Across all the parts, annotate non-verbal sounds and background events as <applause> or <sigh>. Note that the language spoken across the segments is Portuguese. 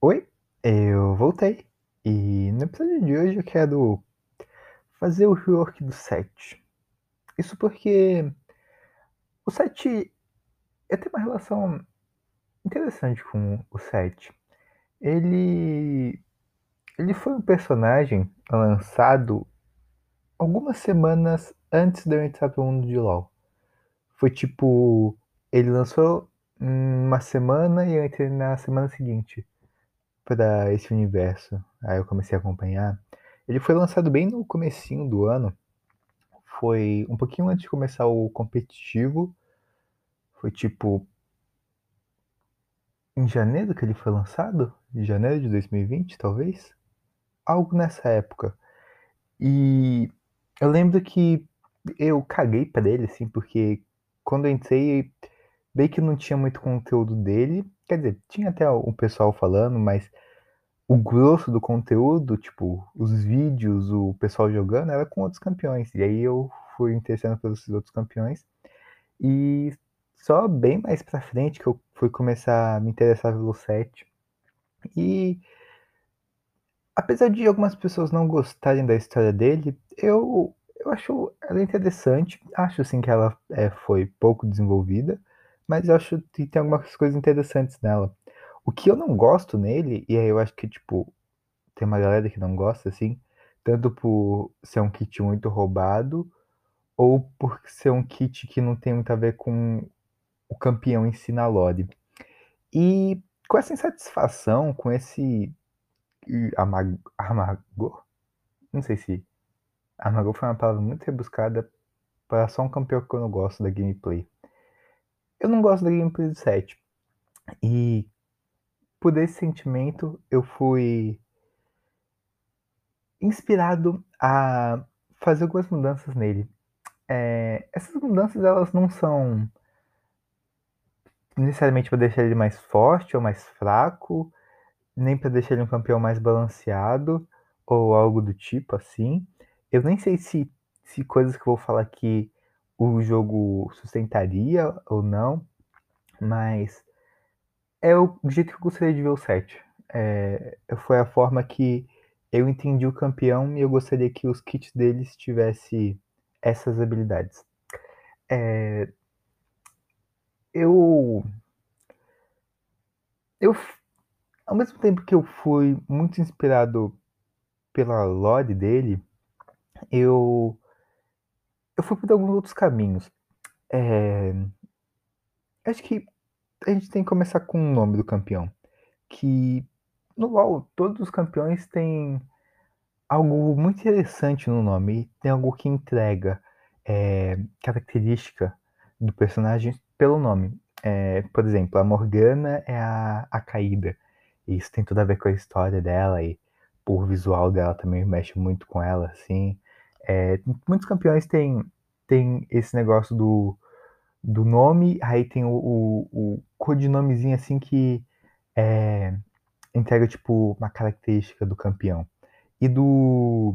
Oi, eu voltei. E no episódio de hoje eu quero fazer o rework do set. Isso porque o set eu tenho uma relação interessante com o set. Ele ele foi um personagem lançado algumas semanas antes de eu entrar pro mundo de LoL. Foi tipo, ele lançou uma semana e eu entrei na semana seguinte para esse universo. Aí eu comecei a acompanhar. Ele foi lançado bem no comecinho do ano. Foi um pouquinho antes de começar o competitivo. Foi tipo em janeiro que ele foi lançado? Em janeiro de 2020, talvez? Algo nessa época. E eu lembro que eu caguei para ele, assim, porque quando eu entrei, bem que não tinha muito conteúdo dele. Quer dizer, tinha até o pessoal falando, mas o grosso do conteúdo, tipo, os vídeos, o pessoal jogando, era com outros campeões. E aí eu fui interessando pelos outros campeões. E só bem mais pra frente que eu fui começar a me interessar pelo set. E apesar de algumas pessoas não gostarem da história dele, eu, eu acho ela interessante. Acho sim que ela é, foi pouco desenvolvida, mas eu acho que tem algumas coisas interessantes nela. O que eu não gosto nele, e aí eu acho que, tipo, tem uma galera que não gosta, assim, tanto por ser um kit muito roubado, ou por ser um kit que não tem muito a ver com o campeão em si na lore. E com essa insatisfação, com esse amargor, não sei se amargor foi uma palavra muito rebuscada para só um campeão que eu não gosto da gameplay. Eu não gosto da gameplay do set. E por esse sentimento eu fui inspirado a fazer algumas mudanças nele. É, essas mudanças elas não são necessariamente para deixar ele mais forte ou mais fraco, nem para deixar ele um campeão mais balanceado ou algo do tipo assim. Eu nem sei se, se coisas que eu vou falar aqui o jogo sustentaria ou não, mas é o jeito que eu gostaria de ver o set. É, foi a forma que eu entendi o campeão e eu gostaria que os kits deles tivessem essas habilidades. É, eu. Eu. Ao mesmo tempo que eu fui muito inspirado pela lore dele, eu. Eu fui por alguns outros caminhos. É, acho que a gente tem que começar com o nome do campeão. Que no LoL, todos os campeões têm algo muito interessante no nome. Tem algo que entrega é, característica do personagem pelo nome. É, por exemplo, a Morgana é a, a caída. Isso tem tudo a ver com a história dela e por visual dela também mexe muito com ela, assim. É, muitos campeões têm, têm esse negócio do, do nome, aí tem o, o, o codinomezinho assim que é, entrega tipo uma característica do campeão. E do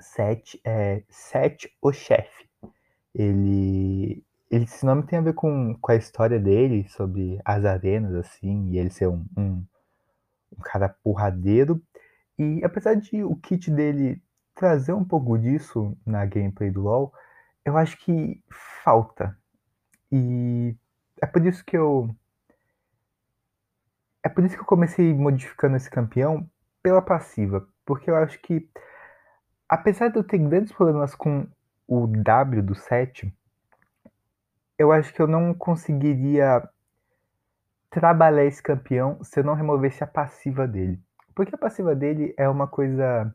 Set é Set o chefe. Ele, ele esse nome tem a ver com, com a história dele sobre as arenas assim, e ele ser um, um, um cara porradeiro. E apesar de o kit dele trazer um pouco disso na gameplay do LoL, eu acho que falta e é por isso que eu. É por isso que eu comecei modificando esse campeão pela passiva. Porque eu acho que, apesar de eu ter grandes problemas com o W do set, eu acho que eu não conseguiria trabalhar esse campeão se eu não removesse a passiva dele. Porque a passiva dele é uma coisa.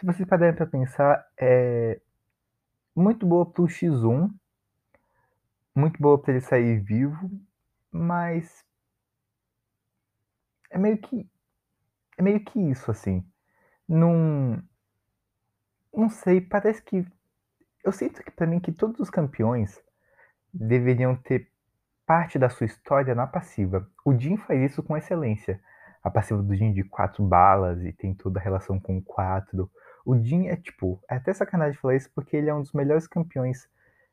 Se vocês pararem para pensar, é muito boa pro X1, muito boa para ele sair vivo, mas é meio que é meio que isso assim. Não não sei, parece que eu sinto que para mim que todos os campeões deveriam ter parte da sua história na passiva. O Jin faz isso com excelência. A passiva do Jin de quatro balas e tem toda a relação com quatro. O Jin é tipo, é até sacanagem falar isso porque ele é um dos melhores campeões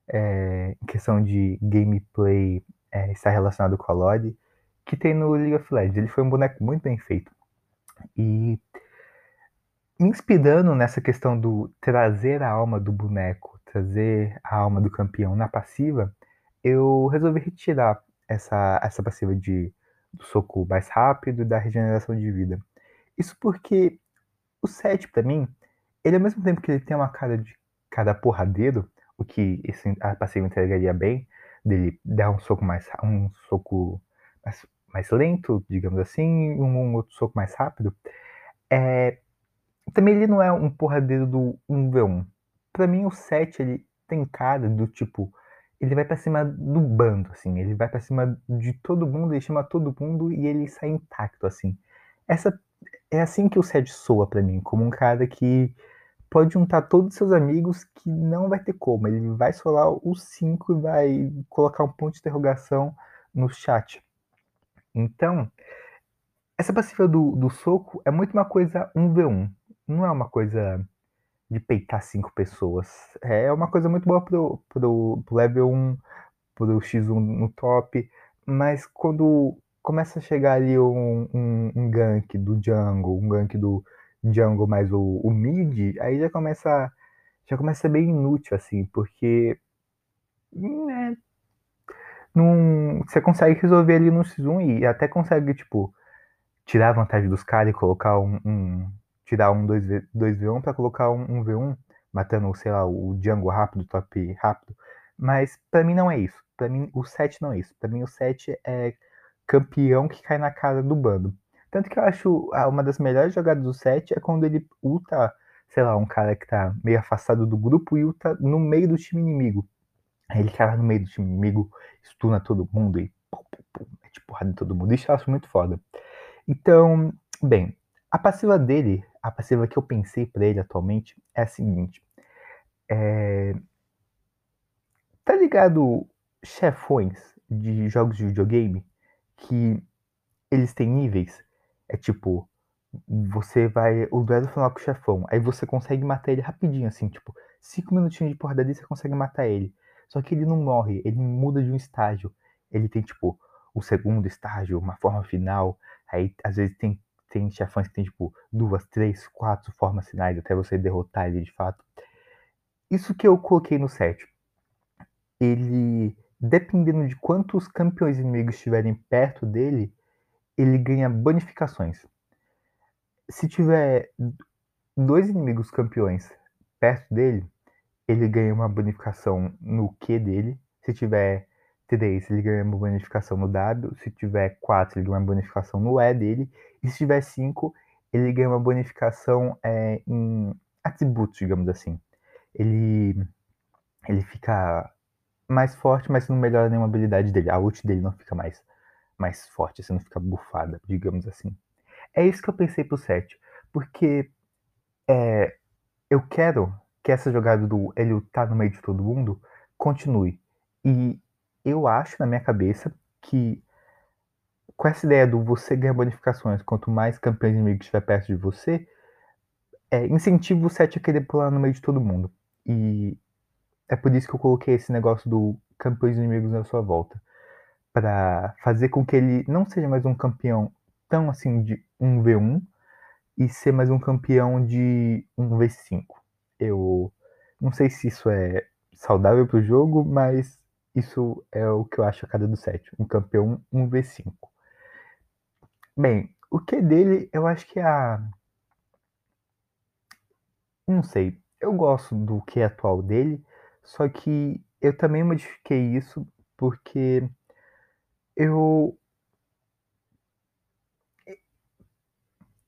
é, em questão de gameplay é, está relacionado com a lore, que tem no League of Legends. Ele foi um boneco muito bem feito. E me inspirando nessa questão do trazer a alma do boneco, trazer a alma do campeão na passiva, eu resolvi retirar essa, essa passiva de, do soco mais rápido e da regeneração de vida. Isso porque o 7, para mim, ele ao mesmo tempo que ele tem uma cara de cada porradeiro, o que esse, a passiva entregaria bem, dele dar um soco mais um soco mais, mais lento, digamos assim, um, um outro soco mais rápido, é, também ele não é um porradeiro do 1v1. Pra mim, o 7, ele tem cara do tipo. Ele vai para cima do bando, assim. Ele vai para cima de todo mundo, ele chama todo mundo e ele sai intacto, assim. Essa é assim que o 7 soa para mim, como um cara que pode juntar todos os seus amigos que não vai ter como. Ele vai solar os 5 e vai colocar um ponto de interrogação no chat. Então, essa passiva do, do soco é muito uma coisa 1v1 não é uma coisa de peitar cinco pessoas. É uma coisa muito boa pro, pro, pro level 1, pro X1 no top, mas quando começa a chegar ali um, um, um gank do jungle, um gank do jungle mais o, o mid, aí já começa já começa a ser bem inútil, assim, porque né, não, você consegue resolver ali no X1 e até consegue, tipo, tirar a vantagem dos caras e colocar um, um tirar um 2v, 2v1 para colocar um, um, V1, matando, sei lá, o Django rápido, top rápido. Mas para mim não é isso. Para mim o 7 não é isso. Para mim o 7 é campeão que cai na cara do bando. Tanto que eu acho uma das melhores jogadas do 7 é quando ele ulta, sei lá, um cara que tá meio afastado do grupo e ulta no meio do time inimigo. Aí ele cai lá no meio do time inimigo, estuna todo mundo e pum, pum, pum, mete porrada em todo mundo. Isso eu acho muito foda. Então, bem, a passiva dele a passiva que eu pensei para ele atualmente é a seguinte. É... Tá ligado chefões de jogos de videogame que eles têm níveis? É tipo, você vai o duelo final com o chefão, aí você consegue matar ele rapidinho, assim, tipo, cinco minutinhos de porrada ali você consegue matar ele. Só que ele não morre, ele muda de um estágio. Ele tem, tipo, o segundo estágio, uma forma final, aí às vezes tem tem chefões que tem, tipo, duas, três, quatro formas finais até você derrotar ele de fato. Isso que eu coloquei no set. Ele, dependendo de quantos campeões inimigos estiverem perto dele, ele ganha bonificações. Se tiver dois inimigos campeões perto dele, ele ganha uma bonificação no Q dele. Se tiver 3, ele ganha uma bonificação no W. Se tiver 4, ele ganha uma bonificação no E dele. E se tiver 5, ele ganha uma bonificação é, em atributos, digamos assim. Ele, ele fica mais forte, mas não melhora nenhuma habilidade dele. A ult dele não fica mais, mais forte, assim, não fica bufada, digamos assim. É isso que eu pensei pro set. Porque é, eu quero que essa jogada do ele tá no meio de todo mundo continue. E eu acho na minha cabeça que com essa ideia do você ganhar bonificações, quanto mais campeões inimigos estiver perto de você, é, incentiva o set a querer pular no meio de todo mundo. E é por isso que eu coloquei esse negócio do campeões inimigos na sua volta. Para fazer com que ele não seja mais um campeão tão assim de 1v1 e ser mais um campeão de 1v5. Eu não sei se isso é saudável para o jogo, mas isso é o que eu acho a cada do 7. Um campeão 1v5. Bem, o que dele, eu acho que é a. Não sei. Eu gosto do que atual dele, só que eu também modifiquei isso porque eu.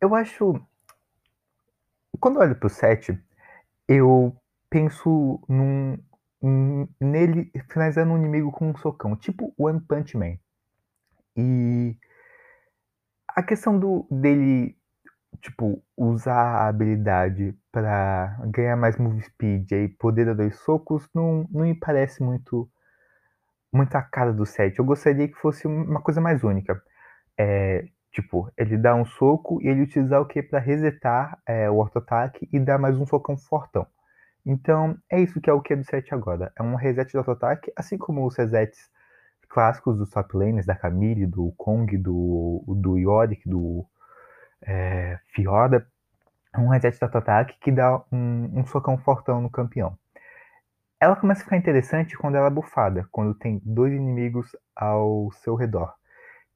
Eu acho. Quando eu olho pro 7, eu penso num nele finalizando um inimigo com um socão, tipo One Punch Man. E a questão do dele tipo usar a habilidade para ganhar mais move speed e poder dar dois socos não, não me parece muito muito a cara do set. Eu gostaria que fosse uma coisa mais única. É, tipo, ele dá um soco e ele utilizar o que para resetar é, o auto-ataque e dar mais um socão fortão. Então, é isso que é o Q do 7 agora. É um reset de auto-ataque, assim como os resets clássicos dos top laners, da Camille, do Kong, do, do Yorick, do é, Fiora, um reset de auto-ataque que dá um, um socão fortão no campeão. Ela começa a ficar interessante quando ela é bufada, quando tem dois inimigos ao seu redor,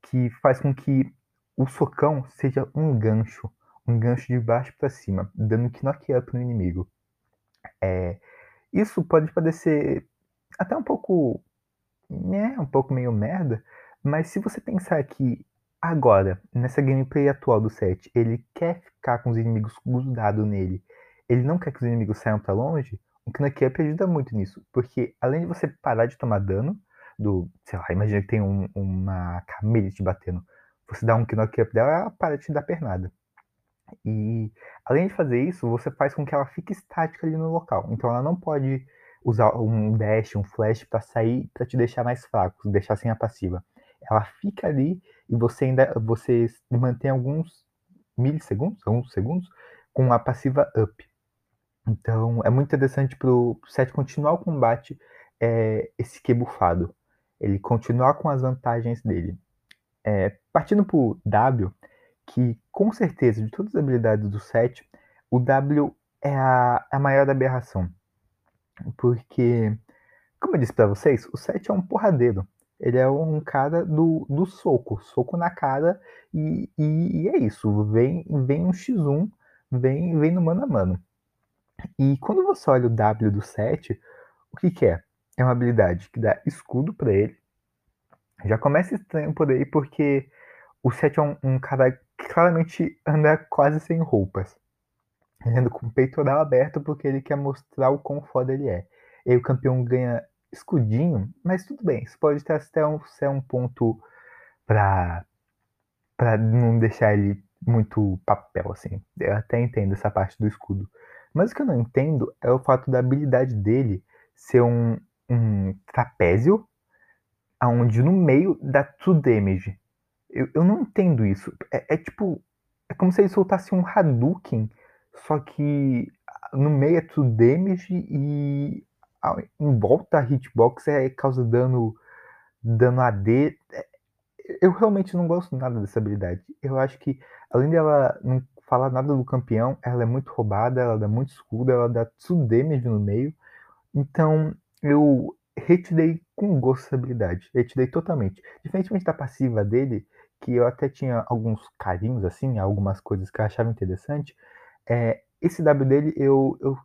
que faz com que o socão seja um gancho, um gancho de baixo para cima, dando knock up no inimigo. É, isso pode parecer até um pouco, né, um pouco meio merda, mas se você pensar que agora, nessa gameplay atual do set, ele quer ficar com os inimigos grudados nele, ele não quer que os inimigos saiam para longe, o knock up ajuda muito nisso, porque além de você parar de tomar dano, do, sei lá, imagina que tem um, uma camille te batendo, você dá um knock up dela, ela para de te dar pernada. E além de fazer isso, você faz com que ela fique estática ali no local. Então ela não pode usar um dash, um flash para sair, para te deixar mais fraco, deixar sem a passiva. Ela fica ali e você ainda você mantém alguns milissegundos, alguns segundos com a passiva up. Então é muito interessante para o set continuar o combate é, esse Q bufado. Ele continuar com as vantagens dele. É, partindo para o W, que com certeza de todas as habilidades do set, o W é a, a maior aberração. Porque, como eu disse para vocês, o set é um porradeiro. Ele é um cara do, do soco, soco na cara, e, e, e é isso. Vem, vem um X1, vem, vem no mano a mano. E quando você olha o W do set, o que, que é? É uma habilidade que dá escudo para ele. Já começa estranho por aí, porque o set é um, um cara que claramente anda quase sem roupas. Ele anda com o peitoral aberto porque ele quer mostrar o quão foda ele é. E aí o campeão ganha escudinho, mas tudo bem, isso pode ter até um, ser um ponto pra, pra não deixar ele muito papel, assim. Eu até entendo essa parte do escudo. Mas o que eu não entendo é o fato da habilidade dele ser um, um trapézio, aonde no meio dá true damage. Eu, eu não entendo isso. É, é, tipo. É como se ele soltasse um Hadouken, só que no meio é true damage e em volta a hitbox é causa dano, dano AD. É, eu realmente não gosto nada dessa habilidade. Eu acho que, além dela não falar nada do campeão, ela é muito roubada, ela dá muito escudo, ela dá damage no meio. Então, eu retirei com gosto essa habilidade. Retirei totalmente. Diferentemente da passiva dele, que eu até tinha alguns carinhos, assim, algumas coisas que eu achava interessante, é, esse W dele, eu, eu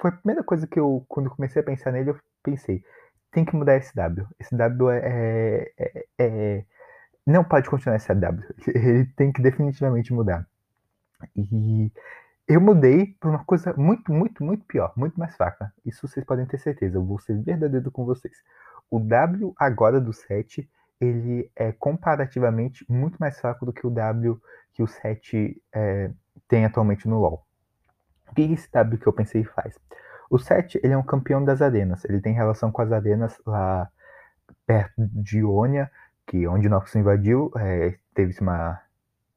foi a primeira coisa que eu, quando comecei a pensar nele, eu pensei, tem que mudar esse W. Esse W é, é, é não pode continuar esse W. <laughs> Ele tem que definitivamente mudar. E eu mudei para uma coisa muito, muito, muito pior, muito mais fraca. Isso vocês podem ter certeza. Eu vou ser verdadeiro com vocês. O W agora do 7, ele é comparativamente muito mais fraco do que o W que o 7 é, tem atualmente no LoL. O que esse W que eu pensei faz? O 7 ele é um campeão das arenas. Ele tem relação com as arenas lá perto de Ionia, que onde Noxus invadiu, é, teve uma,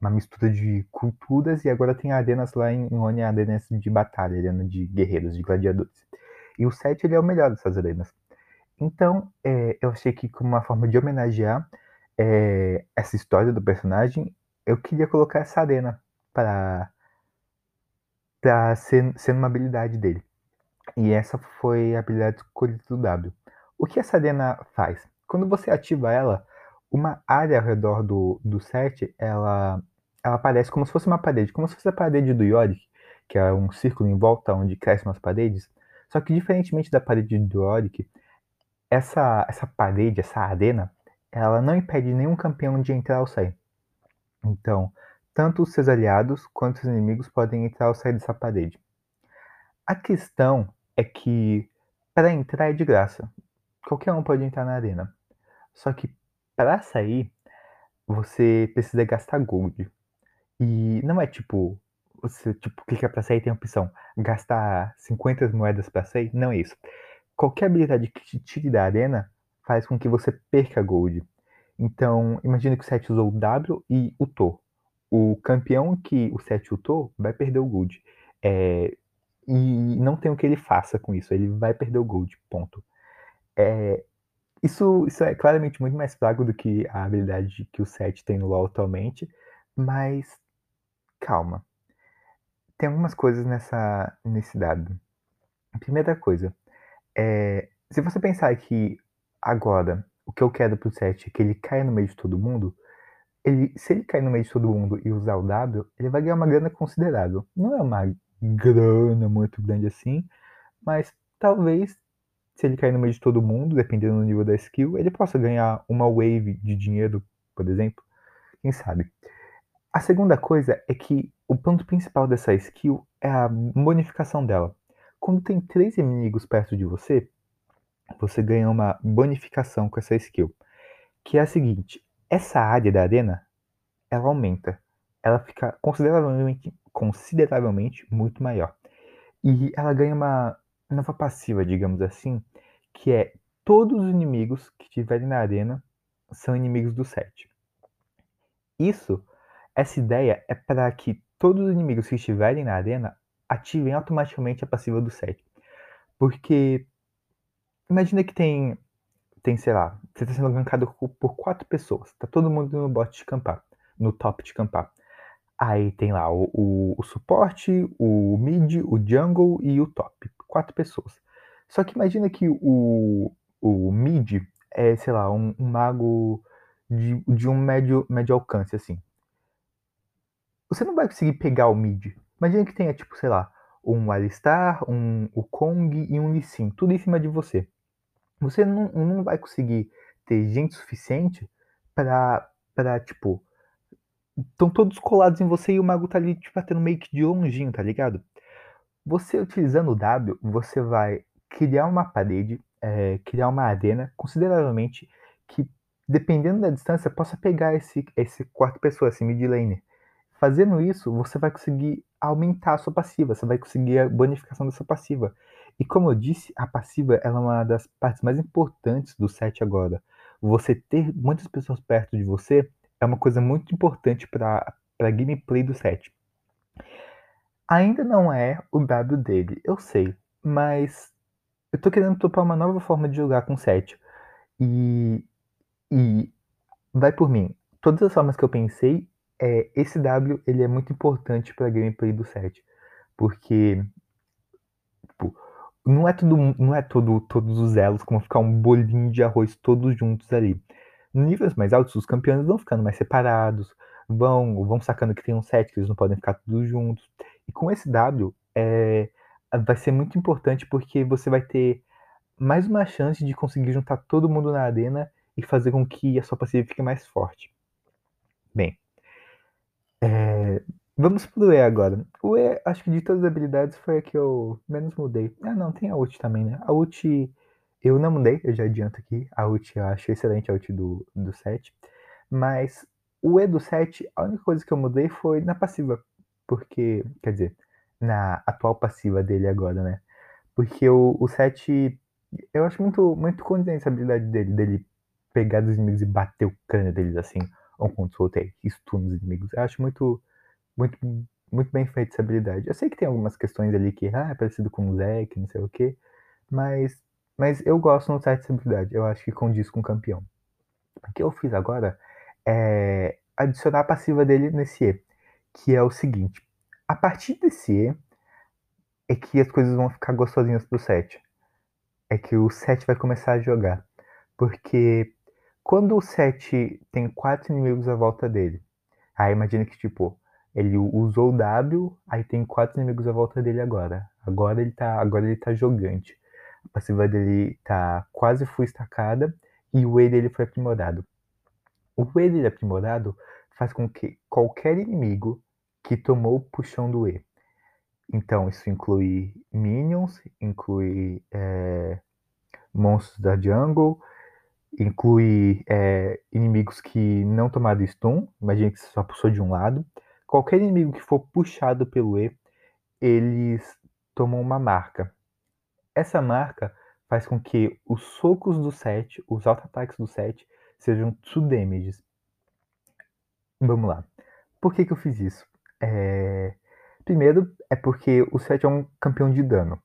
uma mistura de culturas e agora tem arenas lá em Ionia, arenas de batalha, arena de guerreiros, de gladiadores. E o 7 ele é o melhor dessas arenas. Então, é, eu achei que como uma forma de homenagear é, essa história do personagem, eu queria colocar essa arena para para ser, ser uma habilidade dele. E essa foi a habilidade escolhida do W. O que essa arena faz? Quando você ativa ela, uma área ao redor do, do set, ela, ela aparece como se fosse uma parede, como se fosse a parede do Yorick, que é um círculo em volta onde crescem as paredes. Só que diferentemente da parede do Yorick, essa, essa parede, essa arena, ela não impede nenhum campeão de entrar ou sair. Então, tanto os seus aliados quanto os inimigos podem entrar ou sair dessa parede. A questão é que para entrar é de graça. Qualquer um pode entrar na arena. Só que para sair, você precisa gastar gold. E não é tipo, você tipo clica para sair tem a opção gastar 50 moedas para sair, não é isso. Qualquer habilidade que te tire da arena faz com que você perca gold. Então, imagine que o set usou o W e o To. O campeão que o set ultou vai perder o gold. É, e não tem o que ele faça com isso, ele vai perder o gold, ponto. É, Isso, isso é claramente muito mais fraco do que a habilidade que o 7 tem no LoL atualmente, mas calma. Tem algumas coisas nessa, nesse dado. Primeira coisa, é, se você pensar que agora o que eu quero pro 7 é que ele caia no meio de todo mundo, ele, se ele cair no meio de todo mundo e usar o W, ele vai ganhar uma grana considerável. Não é uma grana muito grande assim, mas talvez se ele cair no meio de todo mundo, dependendo do nível da skill, ele possa ganhar uma wave de dinheiro, por exemplo. Quem sabe? A segunda coisa é que o ponto principal dessa skill é a bonificação dela. Quando tem três inimigos perto de você, você ganha uma bonificação com essa skill, que é a seguinte: essa área da arena ela aumenta, ela fica consideravelmente, consideravelmente muito maior. E ela ganha uma nova passiva, digamos assim, que é todos os inimigos que estiverem na arena são inimigos do set. Isso, essa ideia é para que todos os inimigos que estiverem na arena ativem automaticamente a passiva do set. Porque imagina que tem, tem sei lá, você está sendo gankado por quatro pessoas, tá todo mundo no bot de campar, no top de campar. Aí tem lá o, o, o suporte, o mid, o jungle e o top. Quatro pessoas. Só que imagina que o, o mid é, sei lá, um, um mago de, de um médio, médio alcance, assim. Você não vai conseguir pegar o mid. Imagina que tenha, tipo, sei lá, um Alistar, um o Kong e um Lee Sin, tudo em cima de você. Você não, não vai conseguir ter gente suficiente para, pra tipo, estão todos colados em você e o mago tá ali, tipo, batendo meio que de longinho, tá ligado? Você utilizando o W, você vai criar uma parede, é, criar uma arena consideravelmente que, dependendo da distância, possa pegar esse, esse quarto pessoa, esse mid laner. Fazendo isso, você vai conseguir aumentar a sua passiva, você vai conseguir a bonificação da sua passiva. E como eu disse, a passiva é uma das partes mais importantes do set agora. Você ter muitas pessoas perto de você é uma coisa muito importante para a gameplay do set. Ainda não é o W dele, eu sei, mas eu tô querendo topar uma nova forma de jogar com set. E, e vai por mim. Todas as formas que eu pensei, é, esse W ele é muito importante para gameplay do set. Porque tipo, não é tudo, não é todo, todos os elos como ficar um bolinho de arroz todos juntos ali. Níveis mais altos, os campeões vão ficando mais separados, vão, vão sacando que tem um set que eles não podem ficar todos juntos. E com esse W, é, vai ser muito importante porque você vai ter mais uma chance de conseguir juntar todo mundo na arena e fazer com que a sua passiva fique mais forte. Bem, é, vamos pro E agora. O E, acho que de todas as habilidades foi a que eu menos mudei. Ah, não, tem a ult também, né? A ult eu não mudei, eu já adianto aqui. A ult eu acho excelente, a ult do, do 7. Mas o E do 7, a única coisa que eu mudei foi na passiva. Porque, quer dizer, na atual passiva dele agora, né? Porque o, o 7, eu acho muito, muito condizente a habilidade dele, dele pegar dos inimigos e bater o crânio deles assim, um contra o outro, stun os inimigos. Eu acho muito, muito, muito bem feita essa habilidade. Eu sei que tem algumas questões ali que, ah, é parecido com o Zack, não sei o quê, mas mas eu gosto no site de habilidade, eu acho que condiz com o campeão. O que eu fiz agora é adicionar a passiva dele nesse E, que é o seguinte: a partir desse E é que as coisas vão ficar gostosinhas pro set. É que o set vai começar a jogar. Porque quando o set tem quatro inimigos à volta dele, aí imagina que tipo, ele usou o W, aí tem quatro inimigos à volta dele agora. Agora ele tá, agora ele tá jogante. A passiva dele tá quase full estacada e o E dele foi aprimorado. O E dele aprimorado faz com que qualquer inimigo que tomou o puxão do E. Então, isso inclui minions, inclui é, monstros da jungle, inclui é, inimigos que não tomaram stun, imagina que você só puxou de um lado. Qualquer inimigo que for puxado pelo E, eles tomam uma marca. Essa marca faz com que os socos do set, os auto-ataques do set, sejam two damages. Vamos lá. Por que, que eu fiz isso? É... Primeiro, é porque o set é um campeão de dano.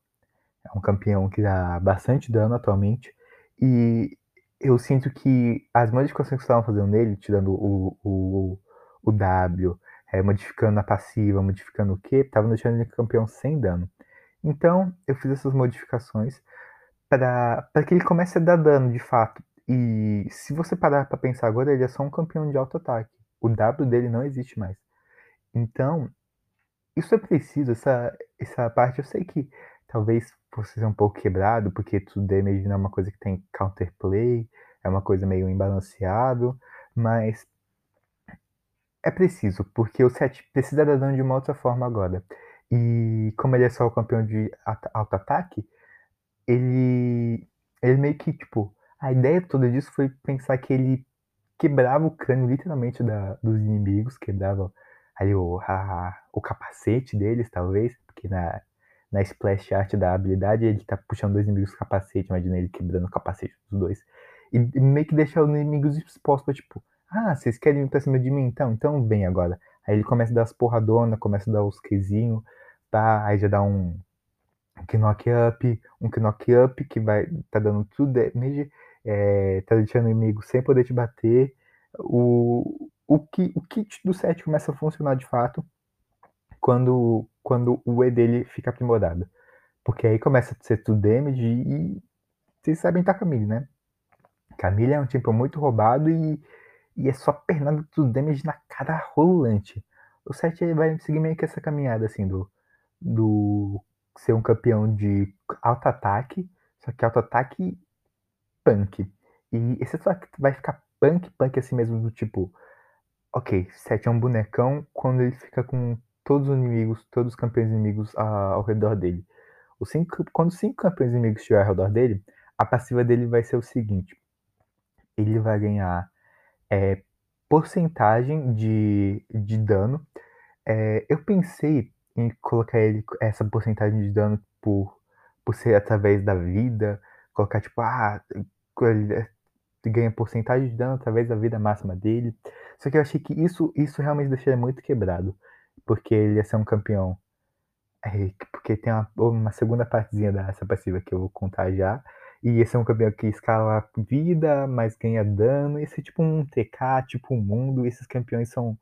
É um campeão que dá bastante dano atualmente. E eu sinto que as modificações que estavam fazendo nele, tirando o, o, o W, é, modificando a passiva, modificando o Q, estavam deixando ele campeão sem dano. Então, eu fiz essas modificações para que ele comece a dar dano de fato. E se você parar para pensar agora, ele é só um campeão de alto ataque. O W dele não existe mais. Então, isso é preciso, essa, essa parte eu sei que talvez fosse ser um pouco quebrado, porque tudo damage não é uma coisa que tem counterplay, é uma coisa meio imbalanceado, mas é preciso, porque o set precisa dar dano de uma outra forma agora. E como ele é só o campeão de alto ataque, ele, ele meio que, tipo, a ideia toda disso foi pensar que ele quebrava o crânio literalmente da, dos inimigos, quebrava ali o, a, o capacete deles, talvez, porque na, na splash art da habilidade ele tá puxando dois inimigos com capacete, imagina ele quebrando o capacete dos dois. E, meio que deixa os inimigos expostos, tipo, ah, vocês querem ir pra cima de mim? Então, então vem agora. Aí ele começa a dar as porradonas, começa a dar os quezinhos, tá? Aí já dá um, um knock up, um knock up que vai tá dando tudo damage, é, tá deixando o inimigo sem poder te bater. O, o, que, o kit do set começa a funcionar de fato quando, quando o E dele fica aprimorado. Porque aí começa a ser tudo damage e vocês sabem tá Camille, né? Camille é um tipo muito roubado e, e é só pernada tudo damage na cara rolante. O set vai seguir meio que essa caminhada assim do, do ser um campeão de alto ataque, só que alto ataque punk. E esse só vai ficar punk, punk assim mesmo, do tipo, ok, Seth é um bonecão quando ele fica com todos os inimigos, todos os campeões inimigos ao redor dele. Cinco, quando cinco campeões inimigos estiverem ao redor dele, a passiva dele vai ser o seguinte: ele vai ganhar é, porcentagem de, de dano. É, eu pensei em colocar ele essa porcentagem de dano por, por ser através da vida, colocar tipo, ah, ele ganha porcentagem de dano através da vida máxima dele. Só que eu achei que isso, isso realmente deixa ele muito quebrado, porque ele ia ser um campeão. É, porque tem uma, uma segunda partezinha dessa passiva que eu vou contar já. E esse é um campeão que escala vida, mas ganha dano. Esse é tipo um TK, tipo um mundo. Esses campeões são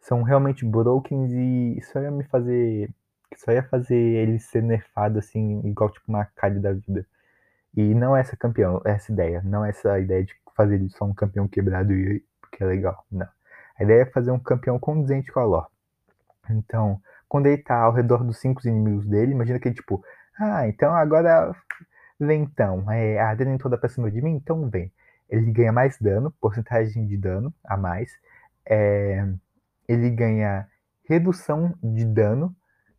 são realmente broken e isso ia me fazer. Isso ia fazer ele ser nerfado assim, igual tipo uma Kali da vida. E não é essa campeão, é essa ideia. Não é essa ideia de fazer ele só um campeão quebrado e porque é legal. Não. A ideia é fazer um campeão condizente com a lore. Então, quando ele tá ao redor dos cinco inimigos dele, imagina que ele, tipo, ah, então agora vem então. É, a Adriana toda pra cima de mim, então vem. Ele ganha mais dano, porcentagem de dano a mais. É, ele ganha redução de dano,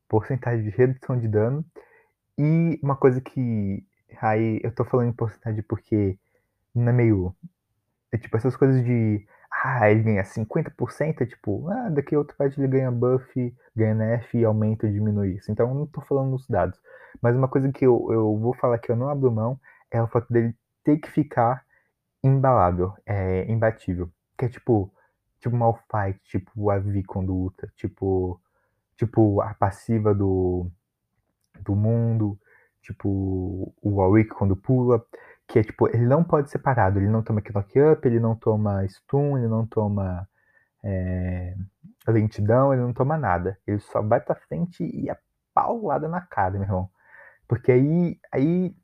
porcentagem de redução de dano. E uma coisa que. Aí eu tô falando em porcentagem porque não é meio. É tipo essas coisas de. Ah, ele ganha 50%, é tipo, ah, daqui a outra parte ele ganha buff, ganha nerf e aumenta ou diminui isso. Então eu não tô falando nos dados. Mas uma coisa que eu, eu vou falar que eu não abro mão é o fato dele ter que ficar imbalável, é, imbatível. Que é tipo, tipo Malphite, tipo a Vi quando luta, tipo, tipo a passiva do, do mundo, tipo o Warwick quando pula, que é tipo, ele não pode ser parado, ele não toma knock up, ele não toma stun, ele não toma é, lentidão, ele não toma nada. Ele só vai pra frente e é paulada na cara, meu irmão. Porque aí, aí,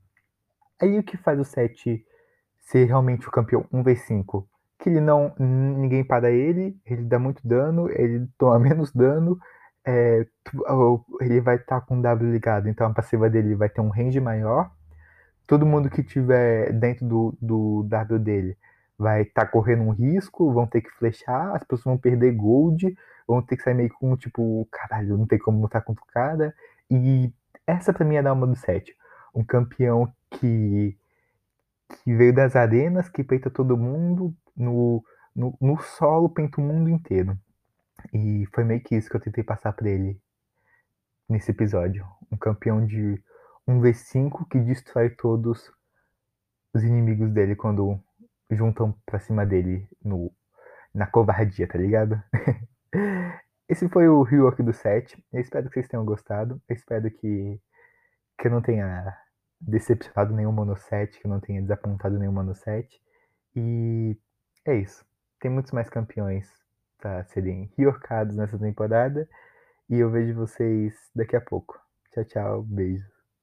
aí o que faz o set ser realmente o campeão 1v5 que ele não. ninguém para ele, ele dá muito dano, ele toma <laughs> menos dano, é, ele vai estar tá com W ligado, então a passiva dele vai ter um range maior. Todo mundo que tiver dentro do, do W dele vai estar tá correndo um risco, vão ter que flechar, as pessoas vão perder gold, vão ter que sair meio com tipo, caralho, não tem como lutar contra o cara. E essa pra mim é a alma do set. Um campeão que, que veio das arenas, que peita todo mundo, no, no, no solo pinta o mundo inteiro. E foi meio que isso que eu tentei passar para ele nesse episódio. Um campeão de 1v5 que destrói todos os inimigos dele quando juntam pra cima dele no, na covardia, tá ligado? <laughs> Esse foi o rework do set. Eu espero que vocês tenham gostado. Eu espero que, que eu não tenha decepcionado nenhum monoset, que eu não tenha desapontado nenhum monoset. E é isso. Tem muitos mais campeões pra serem enriocados nessa temporada. E eu vejo vocês daqui a pouco. Tchau, tchau. Beijo.